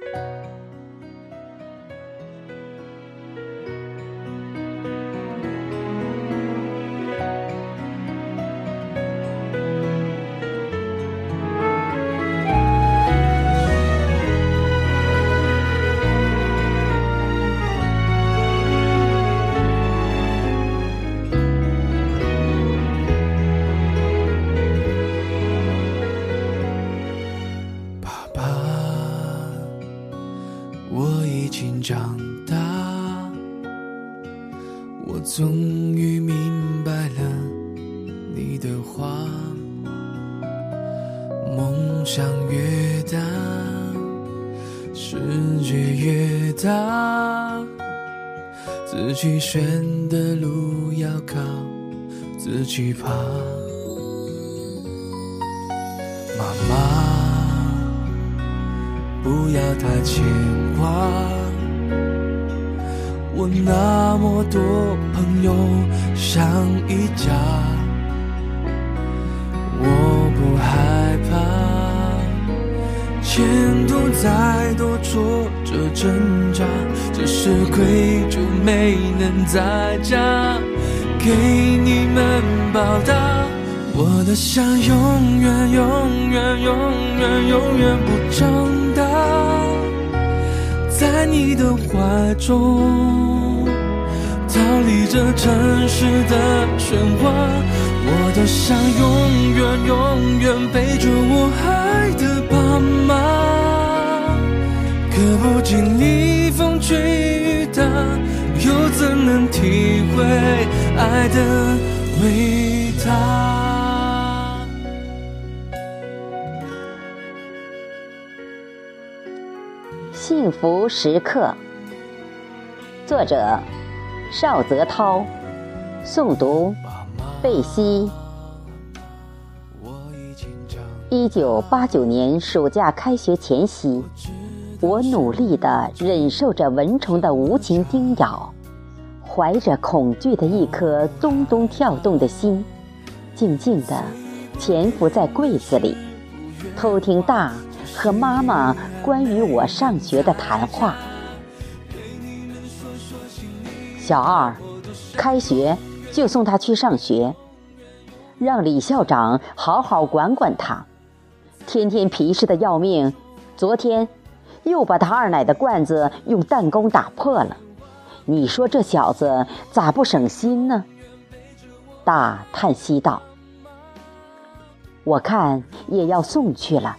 长终于明白了你的话。梦想越大，世界越大，自己选的路要靠自己爬。妈妈，不要太牵挂。我那么多朋友像一家，我不害怕，前途再多挫折挣扎，只是愧疚没能在家给你们报答。我的想永远永远永远永远不长大。你的怀中，逃离这城市的喧哗。我多想永远永远陪着我爱的爸妈，可不经历风吹雨打，又怎能体会爱的伟大？幸福时刻，作者邵泽涛，诵读贝西。一九八九年暑假开学前夕，我努力地忍受着蚊虫的无情叮咬，怀着恐惧的一颗咚咚跳动的心，静静地潜伏在柜子里，偷听大。和妈妈关于我上学的谈话。小二，开学就送他去上学，让李校长好好管管他。天天皮实的要命，昨天又把他二奶的罐子用弹弓打破了。你说这小子咋不省心呢？大叹息道：“我看也要送去了。”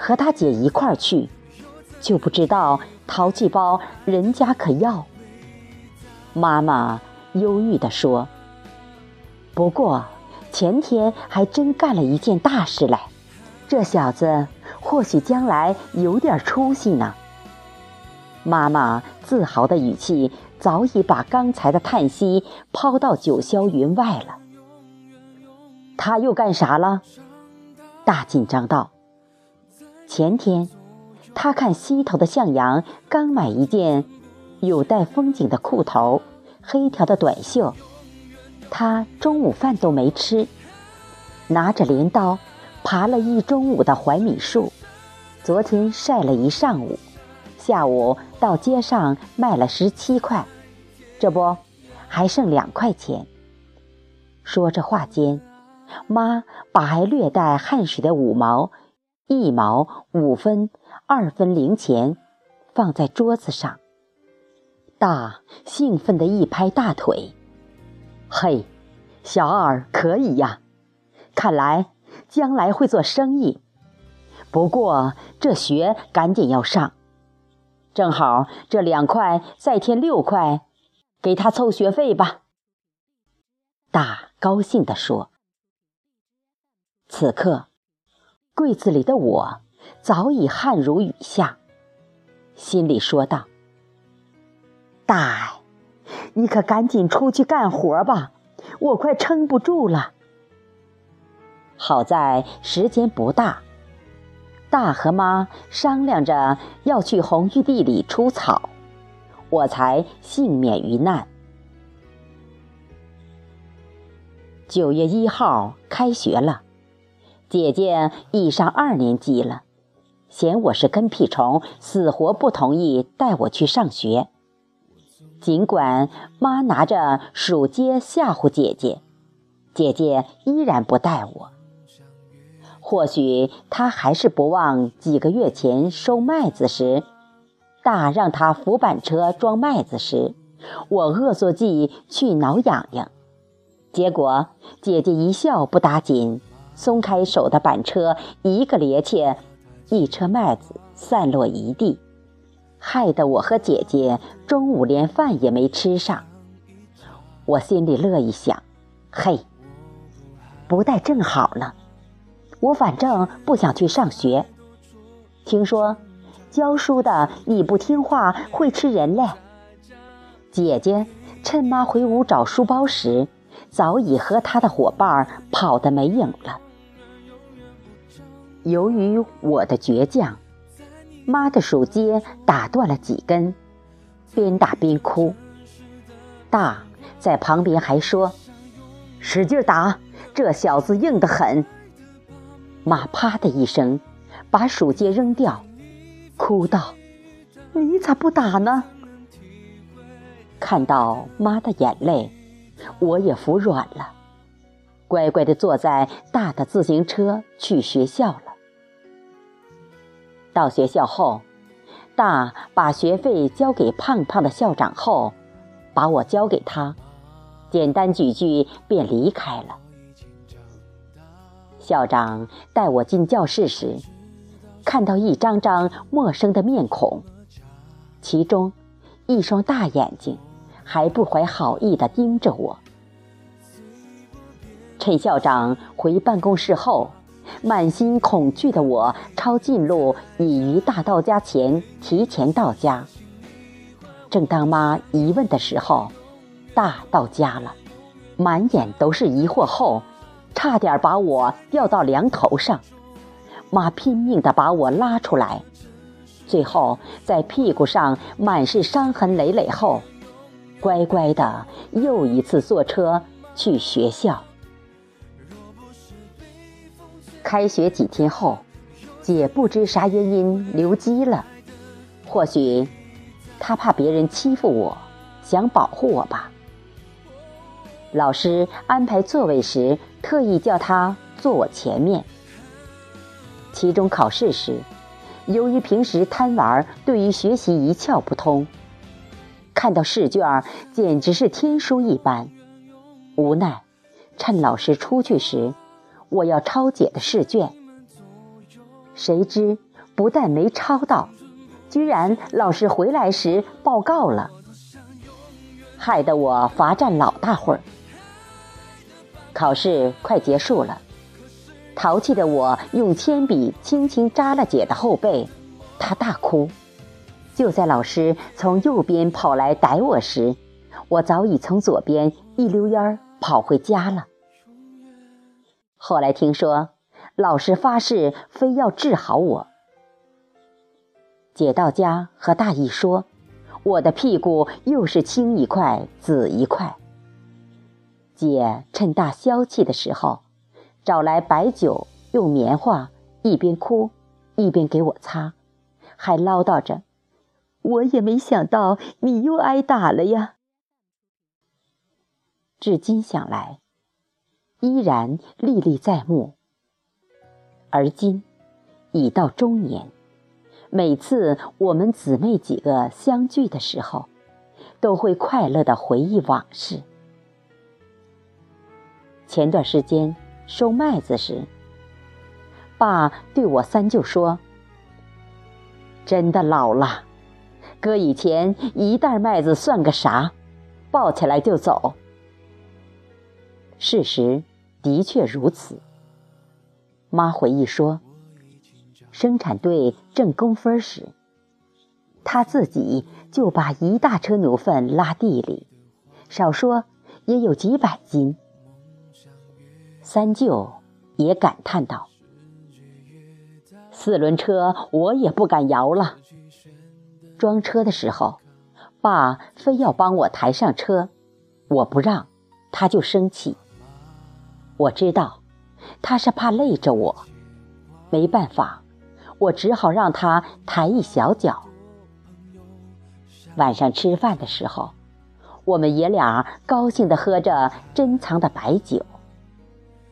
和他姐一块儿去，就不知道淘气包人家可要。妈妈忧郁地说：“不过前天还真干了一件大事来，这小子或许将来有点出息呢。”妈妈自豪的语气早已把刚才的叹息抛到九霄云外了。他又干啥了？大紧张道。前天，他看西头的向阳刚买一件有带风景的裤头，黑条的短袖。他中午饭都没吃，拿着镰刀爬了一中午的槐米树。昨天晒了一上午，下午到街上卖了十七块，这不还剩两块钱。说着话间，妈把还略带汗水的五毛。一毛、五分、二分零钱放在桌子上，大兴奋地一拍大腿：“嘿，小二可以呀！看来将来会做生意。不过这学赶紧要上，正好这两块再添六块，给他凑学费吧。”大高兴地说。此刻。柜子里的我早已汗如雨下，心里说道：“大，你可赶紧出去干活吧，我快撑不住了。”好在时间不大，大和妈商量着要去红玉地里除草，我才幸免于难。九月一号开学了。姐姐已上二年级了，嫌我是跟屁虫，死活不同意带我去上学。尽管妈拿着鼠秸吓唬姐姐，姐姐依然不带我。或许她还是不忘几个月前收麦子时，大让她扶板车装麦子时，我恶作剧去挠痒痒，结果姐姐一笑不打紧，松开手的板车一个趔趄，一车麦子散落一地。害得我和姐姐中午连饭也没吃上，我心里乐意想：嘿，不带正好了。我反正不想去上学，听说教书的你不听话会吃人嘞。姐姐趁妈回屋找书包时，早已和她的伙伴跑得没影了。由于我的倔强。妈的手秸打断了几根，边打边哭。大在旁边还说：“使劲打，这小子硬得很。”妈啪的一声，把鼠秸扔掉，哭道：“你咋不打呢？”看到妈的眼泪，我也服软了，乖乖的坐在大的自行车去学校了。到学校后，大把学费交给胖胖的校长后，把我交给他，简单几句便离开了。校长带我进教室时，看到一张张陌生的面孔，其中一双大眼睛还不怀好意地盯着我。趁校长回办公室后。满心恐惧的我，抄近路，已于大到家前提前到家。正当妈疑问的时候，大到家了，满眼都是疑惑后，差点把我掉到梁头上。妈拼命地把我拉出来，最后在屁股上满是伤痕累累后，乖乖的又一次坐车去学校。开学几天后，姐不知啥原因留级了，或许她怕别人欺负我，想保护我吧。老师安排座位时，特意叫她坐我前面。期中考试时，由于平时贪玩，对于学习一窍不通，看到试卷简直是天书一般，无奈趁老师出去时。我要抄姐的试卷，谁知不但没抄到，居然老师回来时报告了，害得我罚站老大会儿。考试快结束了，淘气的我用铅笔轻轻扎了姐的后背，她大哭。就在老师从右边跑来逮我时，我早已从左边一溜烟儿跑回家了。后来听说，老师发誓非要治好我。姐到家和大姨说，我的屁股又是青一块紫一块。姐趁大消气的时候，找来白酒，用棉花一边哭一边给我擦，还唠叨着：“我也没想到你又挨打了呀。”至今想来。依然历历在目。而今已到中年，每次我们姊妹几个相聚的时候，都会快乐的回忆往事。前段时间收麦子时，爸对我三舅说：“真的老了，哥以前一袋麦子算个啥，抱起来就走。”事实。的确如此。妈回忆说，生产队挣工分时，他自己就把一大车牛粪拉地里，少说也有几百斤。三舅也感叹道：“四轮车我也不敢摇了。装车的时候，爸非要帮我抬上车，我不让，他就生气。”我知道，他是怕累着我，没办法，我只好让他抬一小脚。晚上吃饭的时候，我们爷俩高兴地喝着珍藏的白酒，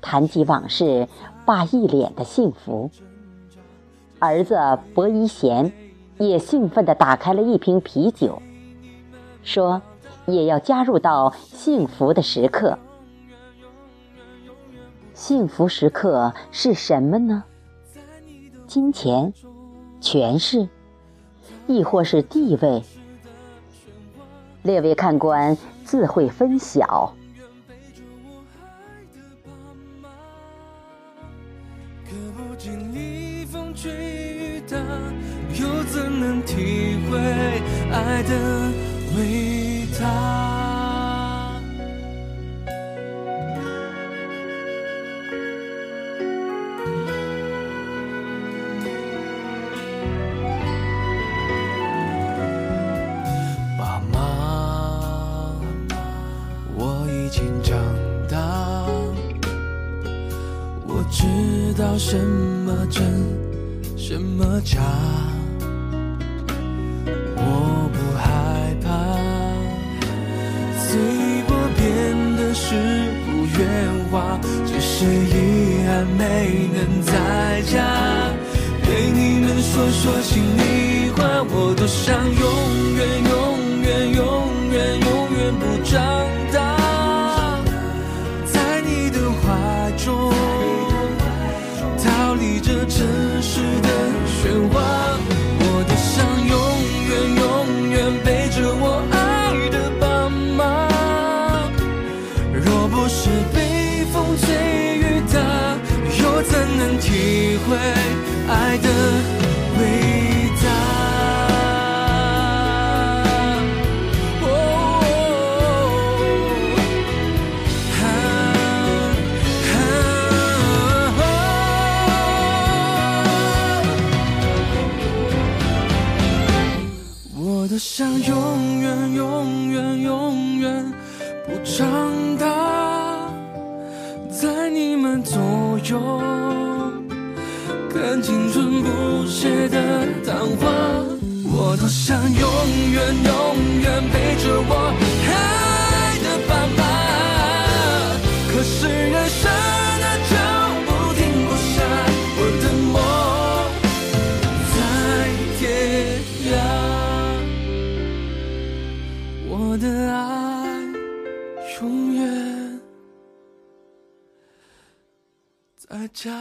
谈及往事，爸一脸的幸福。儿子薄一贤也兴奋地打开了一瓶啤酒，说也要加入到幸福的时刻。幸福时刻是什么呢？金钱、权势，亦或是地位？列位看官自会分晓。什么真，什么假，我不害怕。随波变的是不圆滑，只是遗憾没能再家。对你们说说心里话，我多想永远永远永远永远不长会爱的？我想永远永远陪着我爱的爸爸，可是人生的脚步停不下，我的梦在天涯，我的爱永远在家。